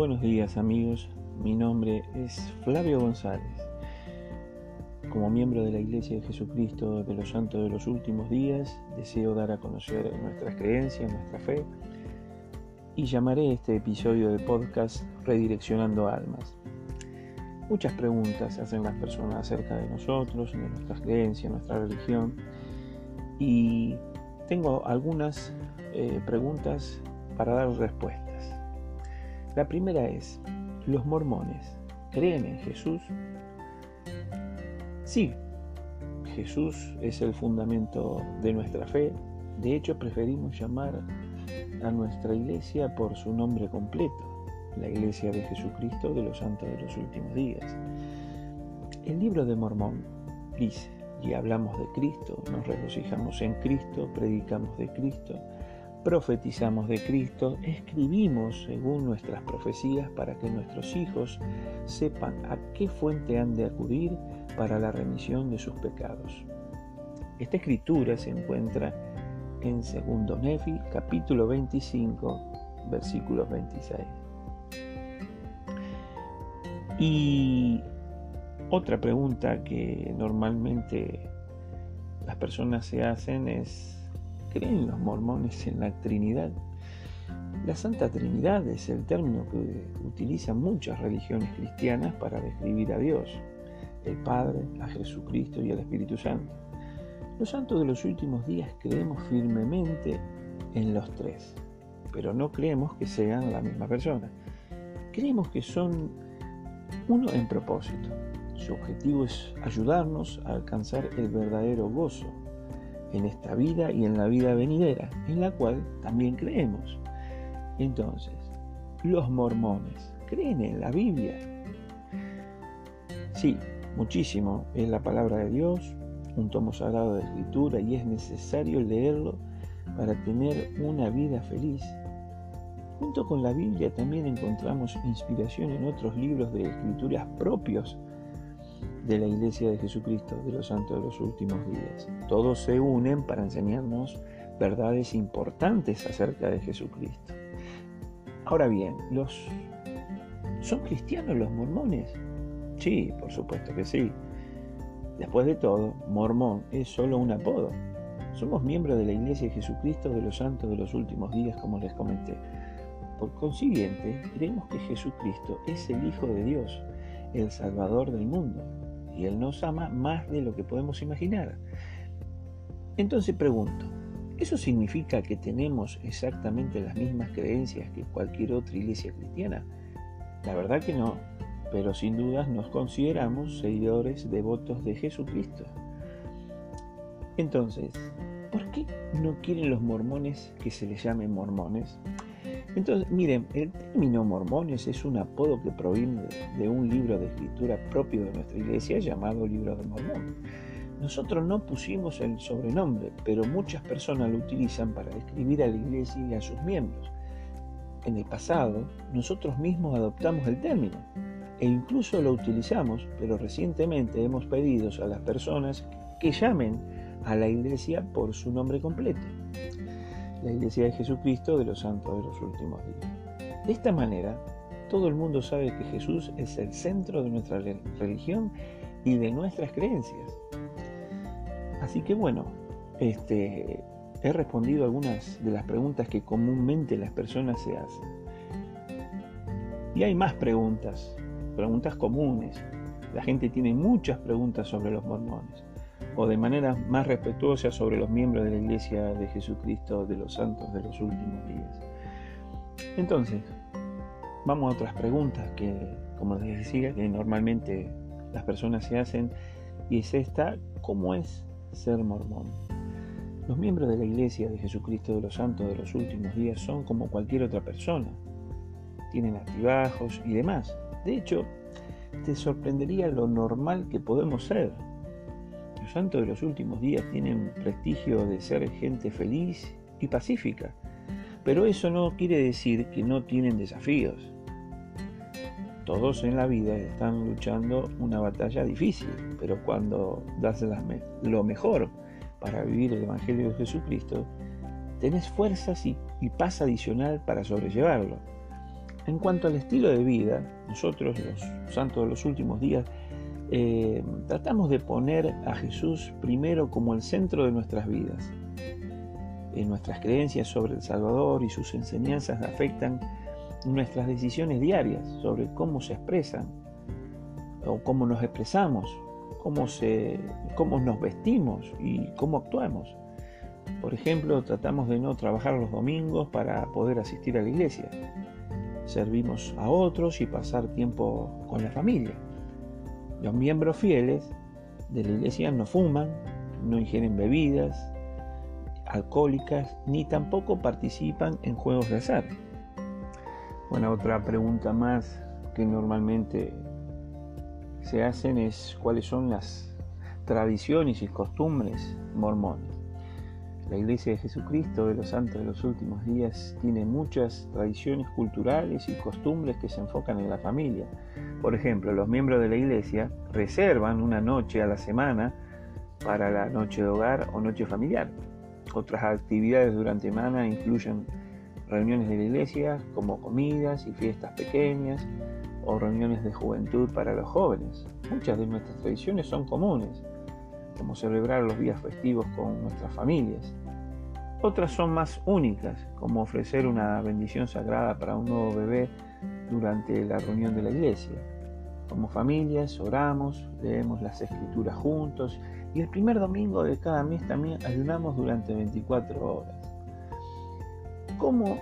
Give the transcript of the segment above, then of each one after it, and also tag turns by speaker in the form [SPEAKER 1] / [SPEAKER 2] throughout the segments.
[SPEAKER 1] Buenos días amigos, mi nombre es Flavio González. Como miembro de la Iglesia de Jesucristo de los Santos de los Últimos Días, deseo dar a conocer nuestras creencias, nuestra fe, y llamaré este episodio de podcast Redireccionando Almas. Muchas preguntas hacen las personas acerca de nosotros, de nuestras creencias, nuestra religión, y tengo algunas eh, preguntas para dar respuestas. La primera es, ¿los mormones creen en Jesús? Sí, Jesús es el fundamento de nuestra fe. De hecho, preferimos llamar a nuestra iglesia por su nombre completo, la Iglesia de Jesucristo de los Santos de los Últimos Días. El libro de Mormón dice, y hablamos de Cristo, nos regocijamos en Cristo, predicamos de Cristo, profetizamos de Cristo, escribimos según nuestras profecías para que nuestros hijos sepan a qué fuente han de acudir para la remisión de sus pecados. Esta escritura se encuentra en 2 Nefi, capítulo 25, versículos 26. Y otra pregunta que normalmente las personas se hacen es ¿Creen los mormones en la Trinidad? La Santa Trinidad es el término que utilizan muchas religiones cristianas para describir a Dios, el Padre, a Jesucristo y al Espíritu Santo. Los santos de los últimos días creemos firmemente en los tres, pero no creemos que sean la misma persona. Creemos que son uno en propósito. Su objetivo es ayudarnos a alcanzar el verdadero gozo en esta vida y en la vida venidera, en la cual también creemos. Entonces, los mormones creen en la Biblia. Sí, muchísimo. Es la palabra de Dios, un tomo sagrado de escritura y es necesario leerlo para tener una vida feliz. Junto con la Biblia también encontramos inspiración en otros libros de escrituras propios de la Iglesia de Jesucristo de los Santos de los Últimos Días. Todos se unen para enseñarnos verdades importantes acerca de Jesucristo. Ahora bien, los ¿son cristianos los mormones? Sí, por supuesto que sí. Después de todo, mormón es solo un apodo. Somos miembros de la Iglesia de Jesucristo de los Santos de los Últimos Días, como les comenté. Por consiguiente, creemos que Jesucristo es el Hijo de Dios, el Salvador del mundo, y Él nos ama más de lo que podemos imaginar. Entonces pregunto, ¿eso significa que tenemos exactamente las mismas creencias que cualquier otra iglesia cristiana? La verdad que no, pero sin dudas nos consideramos seguidores devotos de Jesucristo. Entonces, ¿por qué no quieren los mormones que se les llame mormones? Entonces, miren, el término mormones es un apodo que proviene de un libro de escritura propio de nuestra iglesia llamado Libro de Mormón. Nosotros no pusimos el sobrenombre, pero muchas personas lo utilizan para describir a la iglesia y a sus miembros. En el pasado, nosotros mismos adoptamos el término e incluso lo utilizamos, pero recientemente hemos pedido a las personas que llamen a la iglesia por su nombre completo la Iglesia de Jesucristo de los santos de los últimos días. De esta manera, todo el mundo sabe que Jesús es el centro de nuestra religión y de nuestras creencias. Así que bueno, este, he respondido algunas de las preguntas que comúnmente las personas se hacen. Y hay más preguntas, preguntas comunes. La gente tiene muchas preguntas sobre los mormones o de manera más respetuosa sobre los miembros de la Iglesia de Jesucristo de los santos de los últimos días. Entonces, vamos a otras preguntas que, como les decía, que normalmente las personas se hacen y es esta, ¿cómo es ser mormón? Los miembros de la Iglesia de Jesucristo de los Santos de los últimos días son como cualquier otra persona. Tienen altibajos y demás. De hecho, te sorprendería lo normal que podemos ser los santos de los últimos días tienen prestigio de ser gente feliz y pacífica, pero eso no quiere decir que no tienen desafíos. Todos en la vida están luchando una batalla difícil, pero cuando das lo mejor para vivir el Evangelio de Jesucristo, tenés fuerzas y, y paz adicional para sobrellevarlo. En cuanto al estilo de vida, nosotros los santos de los últimos días eh, tratamos de poner a Jesús primero como el centro de nuestras vidas. Nuestras creencias sobre el Salvador y sus enseñanzas afectan nuestras decisiones diarias sobre cómo se expresan o cómo nos expresamos, cómo, cómo nos vestimos y cómo actuamos. Por ejemplo, tratamos de no trabajar los domingos para poder asistir a la iglesia. Servimos a otros y pasar tiempo con la familia. Los miembros fieles de la iglesia no fuman, no ingieren bebidas alcohólicas, ni tampoco participan en juegos de azar. Bueno, otra pregunta más que normalmente se hacen es cuáles son las tradiciones y costumbres mormones. La Iglesia de Jesucristo de los Santos de los Últimos Días tiene muchas tradiciones culturales y costumbres que se enfocan en la familia. Por ejemplo, los miembros de la Iglesia reservan una noche a la semana para la noche de hogar o noche familiar. Otras actividades durante semana incluyen reuniones de la iglesia como comidas y fiestas pequeñas o reuniones de juventud para los jóvenes. Muchas de nuestras tradiciones son comunes, como celebrar los días festivos con nuestras familias. Otras son más únicas, como ofrecer una bendición sagrada para un nuevo bebé durante la reunión de la iglesia. Como familias oramos, leemos las escrituras juntos y el primer domingo de cada mes también ayunamos durante 24 horas. ¿Cómo,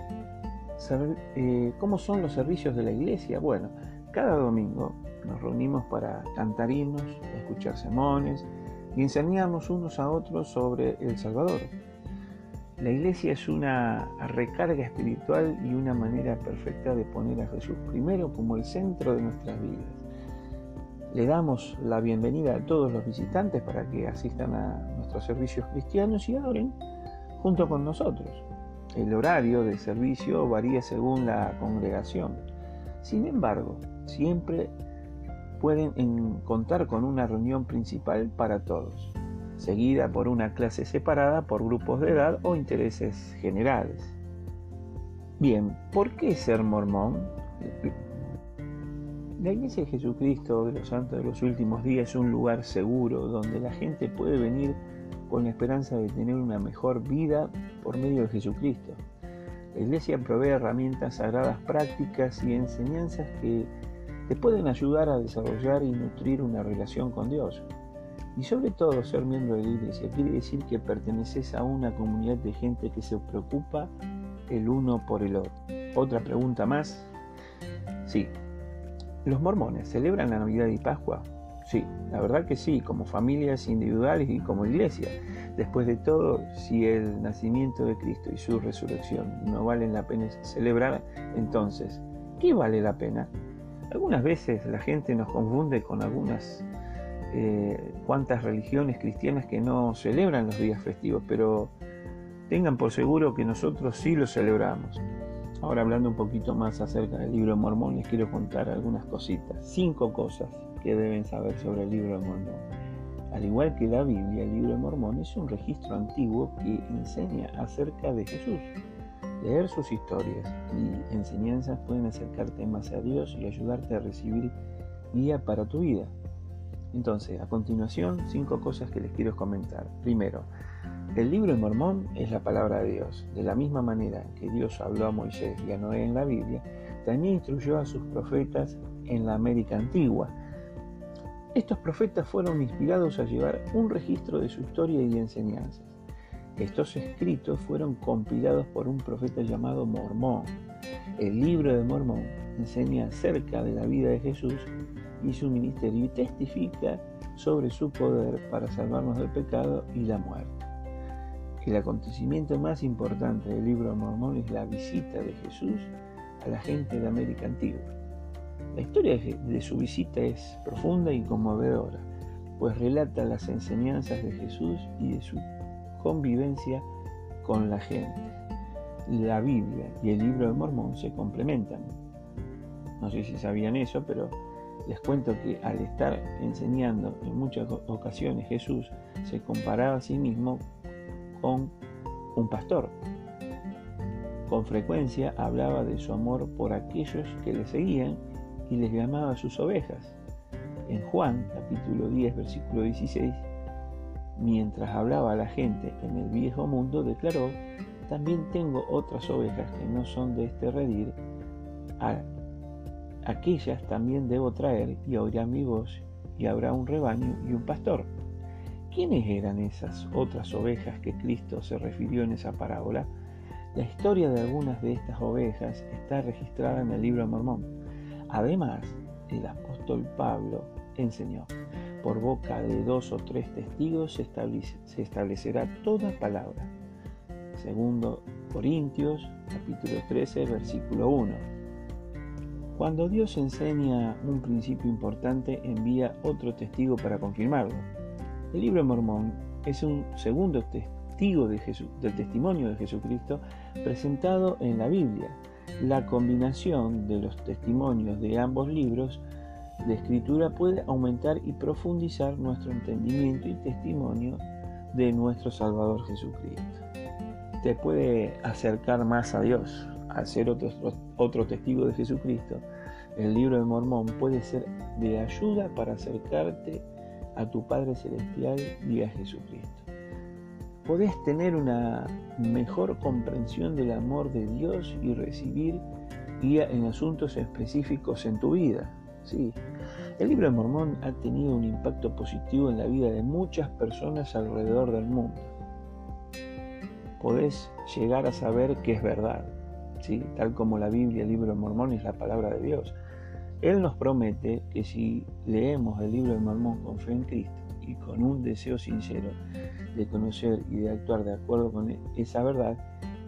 [SPEAKER 1] eh, ¿Cómo son los servicios de la iglesia? Bueno, cada domingo nos reunimos para cantar himnos, escuchar sermones y enseñarnos unos a otros sobre el Salvador. La iglesia es una recarga espiritual y una manera perfecta de poner a Jesús primero como el centro de nuestras vidas. Le damos la bienvenida a todos los visitantes para que asistan a nuestros servicios cristianos y adoren junto con nosotros. El horario de servicio varía según la congregación. Sin embargo, siempre pueden contar con una reunión principal para todos, seguida por una clase separada por grupos de edad o intereses generales. Bien, ¿por qué ser mormón? La Iglesia de Jesucristo de los Santos de los Últimos Días es un lugar seguro donde la gente puede venir con la esperanza de tener una mejor vida por medio de Jesucristo. La Iglesia provee herramientas sagradas prácticas y enseñanzas que te pueden ayudar a desarrollar y nutrir una relación con Dios. Y sobre todo ser miembro de la iglesia quiere decir que perteneces a una comunidad de gente que se preocupa el uno por el otro. Otra pregunta más. Sí, ¿los mormones celebran la Navidad y Pascua? Sí, la verdad que sí, como familias individuales y como iglesia. Después de todo, si el nacimiento de Cristo y su resurrección no valen la pena celebrar, entonces, ¿qué vale la pena? Algunas veces la gente nos confunde con algunas eh, cuantas religiones cristianas que no celebran los días festivos, pero tengan por seguro que nosotros sí los celebramos. Ahora hablando un poquito más acerca del libro de Mormón, les quiero contar algunas cositas, cinco cosas que deben saber sobre el libro de Mormón. Al igual que la Biblia, el libro de Mormón es un registro antiguo que enseña acerca de Jesús. Leer sus historias y enseñanzas pueden acercarte más a Dios y ayudarte a recibir guía para tu vida. Entonces, a continuación, cinco cosas que les quiero comentar. Primero, el libro de Mormón es la palabra de Dios. De la misma manera que Dios habló a Moisés y a Noé en la Biblia, también instruyó a sus profetas en la América antigua. Estos profetas fueron inspirados a llevar un registro de su historia y enseñanzas. Estos escritos fueron compilados por un profeta llamado Mormón. El libro de Mormón enseña acerca de la vida de Jesús y su ministerio y testifica sobre su poder para salvarnos del pecado y la muerte. El acontecimiento más importante del libro de Mormón es la visita de Jesús a la gente de América Antigua. La historia de su visita es profunda y conmovedora, pues relata las enseñanzas de Jesús y de su convivencia con la gente. La Biblia y el libro de Mormón se complementan. No sé si sabían eso, pero les cuento que al estar enseñando en muchas ocasiones Jesús se comparaba a sí mismo con un pastor. Con frecuencia hablaba de su amor por aquellos que le seguían y les llamaba sus ovejas. En Juan capítulo 10 versículo 16, mientras hablaba a la gente en el viejo mundo, declaró, también tengo otras ovejas que no son de este redil, aquellas también debo traer y oirán mi voz y habrá un rebaño y un pastor. ¿Quiénes eran esas otras ovejas que Cristo se refirió en esa parábola? La historia de algunas de estas ovejas está registrada en el libro de Mormón. Además, el apóstol Pablo enseñó, por boca de dos o tres testigos se, establecerá toda palabra. Segundo Corintios capítulo 13 versículo 1. Cuando Dios enseña un principio importante, envía otro testigo para confirmarlo. El libro Mormón es un segundo testigo de del testimonio de Jesucristo presentado en la Biblia. La combinación de los testimonios de ambos libros de escritura puede aumentar y profundizar nuestro entendimiento y testimonio de nuestro Salvador Jesucristo. Te puede acercar más a Dios al ser otro, otro testigo de Jesucristo. El libro de Mormón puede ser de ayuda para acercarte a tu Padre Celestial y a Jesucristo. Podés tener una mejor comprensión del amor de Dios y recibir guía en asuntos específicos en tu vida. Sí, el libro de Mormón ha tenido un impacto positivo en la vida de muchas personas alrededor del mundo. Podés llegar a saber que es verdad, ¿sí? tal como la Biblia, el libro de Mormón es la palabra de Dios. Él nos promete que si leemos el libro de Mormón con fe en Cristo y con un deseo sincero de conocer y de actuar de acuerdo con esa verdad,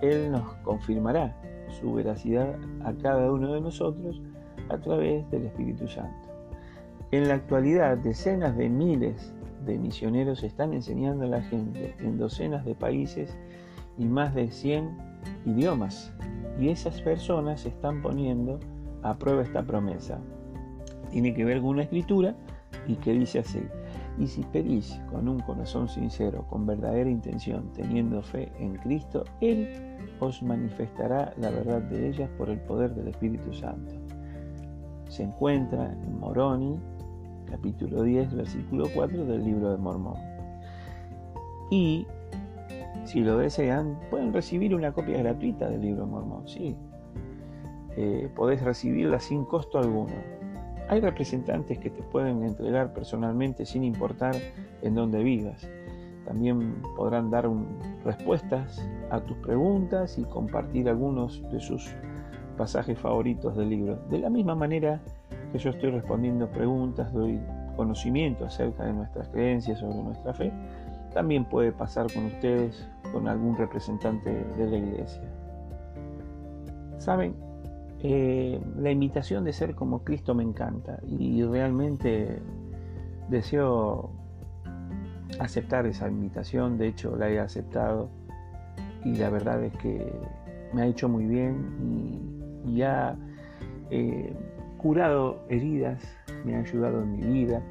[SPEAKER 1] Él nos confirmará su veracidad a cada uno de nosotros a través del Espíritu Santo. En la actualidad, decenas de miles de misioneros están enseñando a la gente en docenas de países y más de 100 idiomas. Y esas personas están poniendo aprueba esta promesa. Tiene que ver con una escritura y que dice así, y si pedís con un corazón sincero, con verdadera intención, teniendo fe en Cristo, Él os manifestará la verdad de ellas por el poder del Espíritu Santo. Se encuentra en Moroni, capítulo 10, versículo 4 del libro de Mormón. Y si lo desean, pueden recibir una copia gratuita del libro Mormón, sí, eh, podés recibirla sin costo alguno. Hay representantes que te pueden entregar personalmente sin importar en dónde vivas. También podrán dar respuestas a tus preguntas y compartir algunos de sus pasajes favoritos del libro. De la misma manera que yo estoy respondiendo preguntas, doy conocimiento acerca de nuestras creencias sobre nuestra fe, también puede pasar con ustedes, con algún representante de la iglesia. Saben, eh, la invitación de ser como Cristo me encanta y realmente deseo aceptar esa invitación, de hecho la he aceptado y la verdad es que me ha hecho muy bien y, ha eh, curado heridas, me ha ayudado en mi vida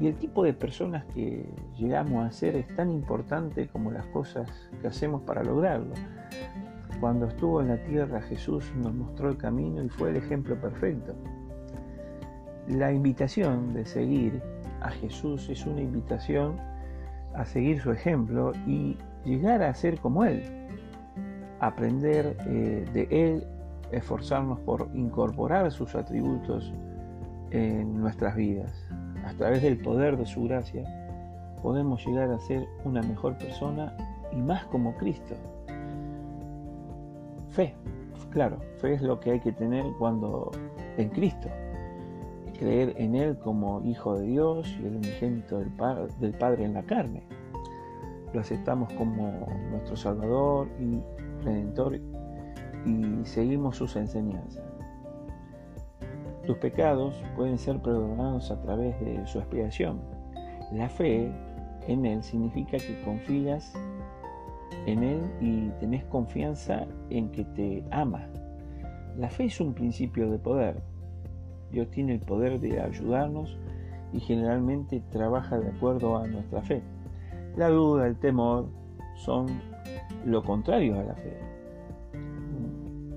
[SPEAKER 1] y el tipo de personas que llegamos a ser es tan importante como las cosas que hacemos para lograrlo. Cuando estuvo en la tierra Jesús nos mostró el camino y fue el ejemplo perfecto. La invitación de seguir a Jesús es una invitación a seguir su ejemplo y llegar a ser como Él, aprender eh, de Él, esforzarnos por incorporar sus atributos en nuestras vidas. A través del poder de su gracia podemos llegar a ser una mejor persona y más como Cristo. Fe, claro, fe es lo que hay que tener cuando en Cristo. Creer en Él como Hijo de Dios y el unigénito del, del Padre en la carne. Lo aceptamos como nuestro Salvador y Redentor y seguimos sus enseñanzas. Tus pecados pueden ser perdonados a través de su expiación. La fe en Él significa que confías en Él y tenés confianza en que te ama. La fe es un principio de poder. Dios tiene el poder de ayudarnos y generalmente trabaja de acuerdo a nuestra fe. La duda, el temor son lo contrario a la fe.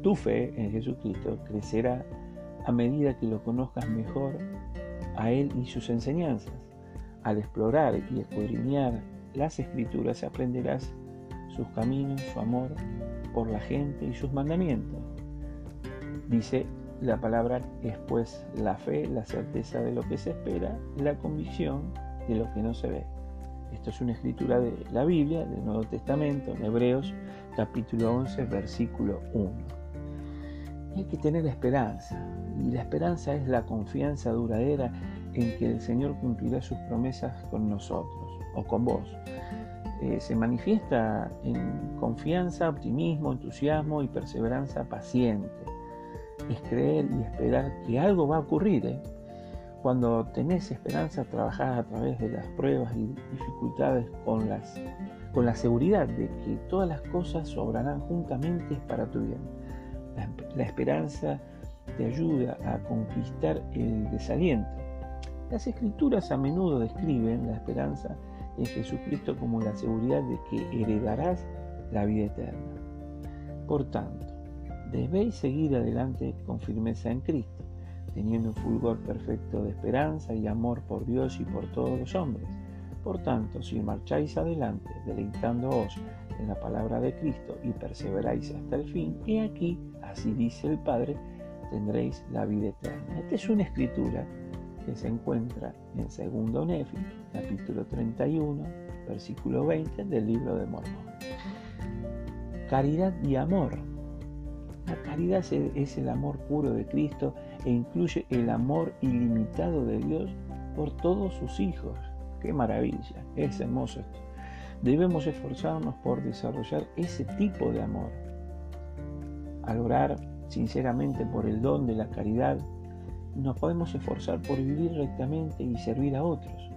[SPEAKER 1] Tu fe en Jesucristo crecerá a medida que lo conozcas mejor a Él y sus enseñanzas. Al explorar y escudriñar las escrituras aprenderás sus caminos, su amor por la gente y sus mandamientos. Dice la palabra es pues la fe, la certeza de lo que se espera, la convicción de lo que no se ve. Esto es una escritura de la Biblia, del Nuevo Testamento, en Hebreos capítulo 11, versículo 1. Hay que tener esperanza, y la esperanza es la confianza duradera en que el Señor cumplirá sus promesas con nosotros o con vos. Eh, se manifiesta en confianza, optimismo, entusiasmo y perseverancia paciente. Es creer y esperar que algo va a ocurrir. ¿eh? Cuando tenés esperanza, trabajás a través de las pruebas y dificultades con, con la seguridad de que todas las cosas obrarán juntamente para tu bien. La, esperanza te ayuda a conquistar el desaliento. Las escrituras a menudo describen la esperanza en Jesucristo como la seguridad de que heredarás la vida eterna. Por tanto, debéis seguir adelante con firmeza en Cristo, teniendo un fulgor perfecto de esperanza y amor por Dios y por todos los hombres. Por tanto, si marcháis adelante, deleitándoos en la palabra de Cristo y perseveráis hasta el fin, he aquí, así dice el Padre, tendréis la vida eterna. Esta es una escritura que se encuentra en 2 Nefi, capítulo 31, versículo 20 del libro de Mormón. Caridad y amor. La caridad es el amor puro de Cristo e incluye el amor ilimitado de Dios por todos sus hijos. ¡Qué maravilla! Es hermoso esto. Debemos esforzarnos por desarrollar ese tipo de amor. Al orar sinceramente por el don de la caridad, nos podemos esforzar por vivir rectamente y servir a otros.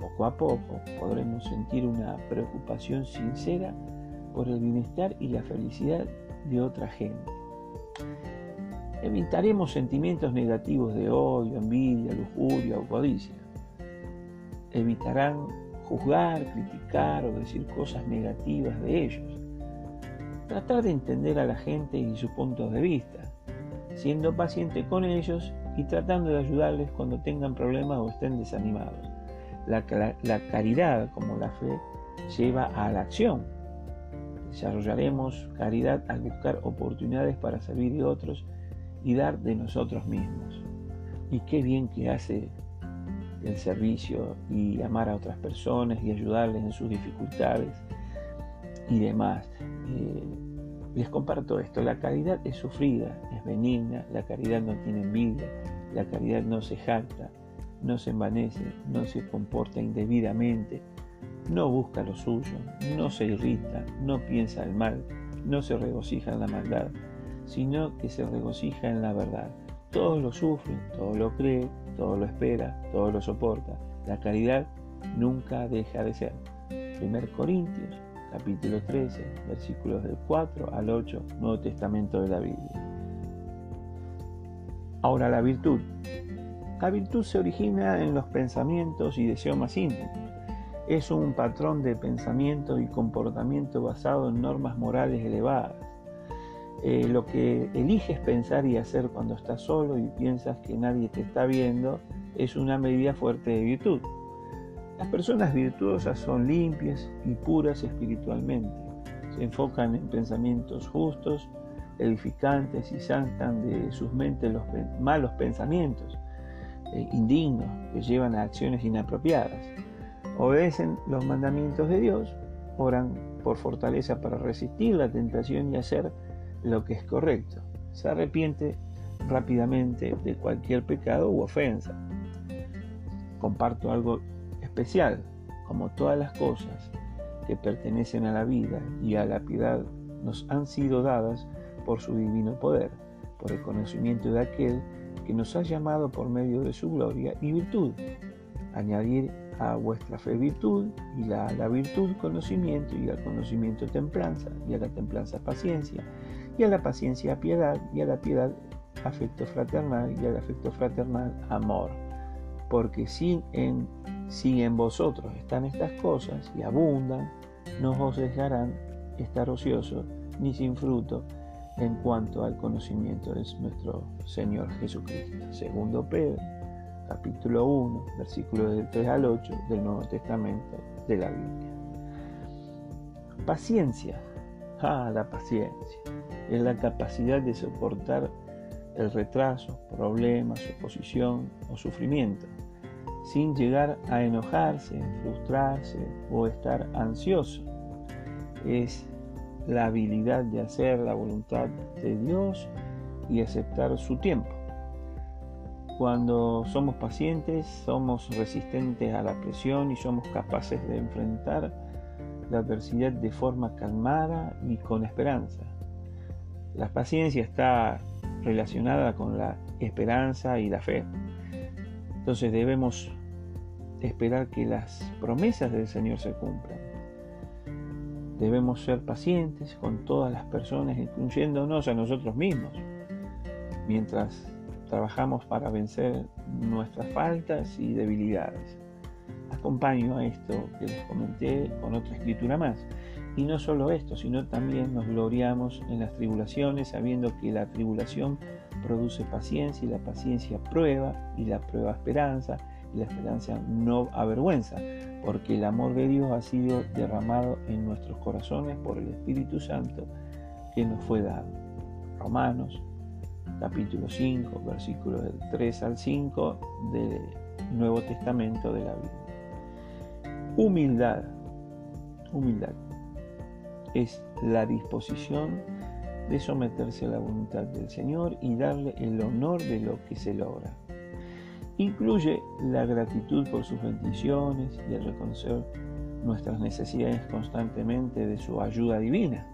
[SPEAKER 1] Poco a poco podremos sentir una preocupación sincera por el bienestar y la felicidad de otra gente. Evitaremos sentimientos negativos de odio, envidia, lujuria o codicia. Evitarán juzgar, criticar o decir cosas negativas de ellos. Tratar de entender a la gente y sus puntos de vista, siendo paciente con ellos y tratando de ayudarles cuando tengan problemas o estén desanimados. La, caridad, como la fe, lleva a la acción. Desarrollaremos caridad al buscar oportunidades para servir a otros y dar de nosotros mismos. Y qué bien que hace el servicio y amar a otras personas y ayudarles en sus dificultades y demás. Eh, les comparto esto, la caridad es sufrida, es benigna, la caridad no tiene envidia, la caridad no se jacta, no se envanece, no se comporta indebidamente, no busca lo suyo, no se irrita, no piensa el mal, no se regocija en la maldad, sino que se regocija en la verdad. Todo lo sufre, todo lo cree, todo lo espera, todo lo soporta. La caridad nunca deja de ser. 1 Corintios capítulo 13, versículos del 4 al 8, Nuevo Testamento de la Biblia. Ahora la virtud. La virtud se origina en los pensamientos y deseos más íntimos. Es un patrón de pensamiento y comportamiento basado en normas morales elevadas. Eh, lo que eliges pensar y hacer cuando estás solo y piensas que nadie te está viendo es una medida fuerte de virtud. Las personas virtuosas son limpias y puras espiritualmente. Se enfocan en pensamientos justos, edificantes y santan de sus mentes los malos pensamientos eh, indignos que llevan a acciones inapropiadas. Obedecen los mandamientos de Dios, oran por fortaleza para resistir la tentación y hacer lo que es correcto. Se arrepiente rápidamente de cualquier pecado u ofensa. Comparto algo especial, como todas las cosas que pertenecen a la vida y a la piedad nos han sido dadas por su divino poder, por el conocimiento de aquel que nos ha llamado por medio de su gloria y virtud. Añadir a vuestra fe virtud, y a la virtud conocimiento, y al conocimiento templanza, y a la templanza paciencia, y a la paciencia piedad, y a la piedad afecto fraternal, y al afecto fraternal amor. Porque si en si en vosotros están estas cosas y abundan, no os dejarán estar ociosos ni sin fruto en cuanto al conocimiento de nuestro Señor Jesucristo. Segundo Pedro, capítulo 1, versículos del 3 al 8 del Nuevo Testamento de la Biblia. Paciencia. Ah, la paciencia. Es la capacidad de soportar el retraso, problemas, oposición o sufrimiento, sin llegar a enojarse, frustrarse o estar ansioso. Es la habilidad de hacer la voluntad de Dios y aceptar su tiempo. Cuando somos pacientes, somos resistentes a la presión y somos capaces de enfrentar la adversidad de forma calmada y con esperanza. La paciencia está relacionada con la esperanza y la fe. Entonces debemos esperar que las promesas del Señor se cumplan. Debemos ser pacientes con todas las personas, incluyéndonos a nosotros mismos, mientras trabajamos para vencer nuestras faltas y debilidades. Acompaño a esto que les comenté con otra escritura más. Y no solo esto, sino también nos gloriamos en las tribulaciones, sabiendo que la tribulación produce paciencia y la paciencia prueba y la prueba esperanza y la esperanza no avergüenza, porque el amor de Dios ha sido derramado en nuestros corazones por el Espíritu Santo que nos fue dado. Romanos capítulo 5, versículos del 3 al 5 del Nuevo Testamento de la Biblia. Humildad. Humildad es la disposición de someterse a la voluntad del Señor y darle el honor de lo que se logra. Incluye la gratitud por sus bendiciones y el reconocer nuestras necesidades constantemente de su ayuda divina.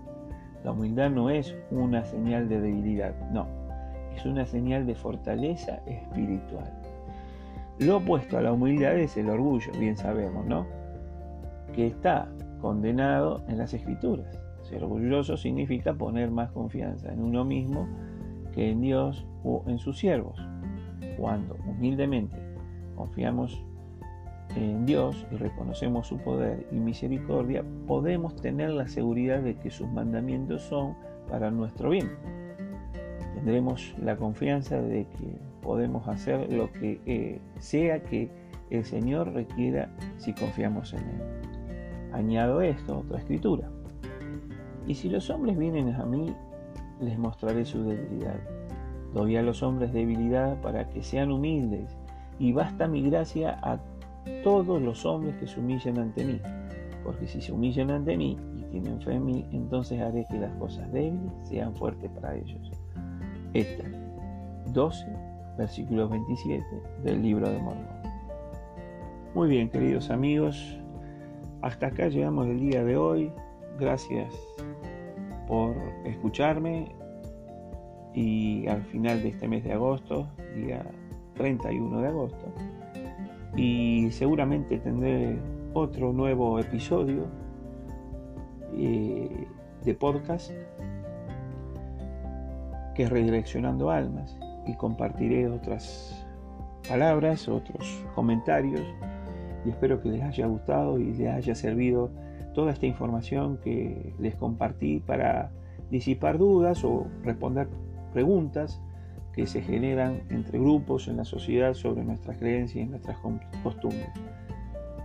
[SPEAKER 1] La humildad no es una señal de debilidad, no, es una señal de fortaleza espiritual. Lo opuesto a la humildad es el orgullo, bien sabemos, ¿no? Que está condenado en las escrituras. Ser orgulloso significa poner más confianza en uno mismo que en Dios o en sus siervos. Cuando humildemente confiamos en Dios y reconocemos su poder y misericordia, podemos tener la seguridad de que sus mandamientos son para nuestro bien. Tendremos la confianza de que podemos hacer lo que eh, sea que el Señor requiera si confiamos en Él. Añado esto, otra escritura. Y si los hombres vienen a mí, les mostraré su debilidad. Doy a los hombres debilidad para que sean humildes, y basta mi gracia a todos los hombres que se humillen ante mí. Porque si se humillan ante mí y tienen fe en mí, entonces haré que las cosas débiles sean fuertes para ellos. Esta 12, versículo 27 del libro de Mormón. Muy bien, queridos amigos, hasta acá llegamos el día de hoy. Gracias por escucharme y al final de este mes de agosto, día 31 de agosto, y seguramente tendré otro nuevo episodio eh, de podcast que es Redireccionando Almas y compartiré otras palabras, otros comentarios y espero que les haya gustado y les haya servido toda esta información que les compartí para disipar dudas o responder preguntas que se generan entre grupos en la sociedad sobre nuestras creencias y nuestras costumbres.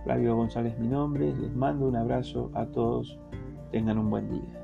[SPEAKER 1] Flavio González mi nombre, les mando un abrazo a todos, tengan un buen día.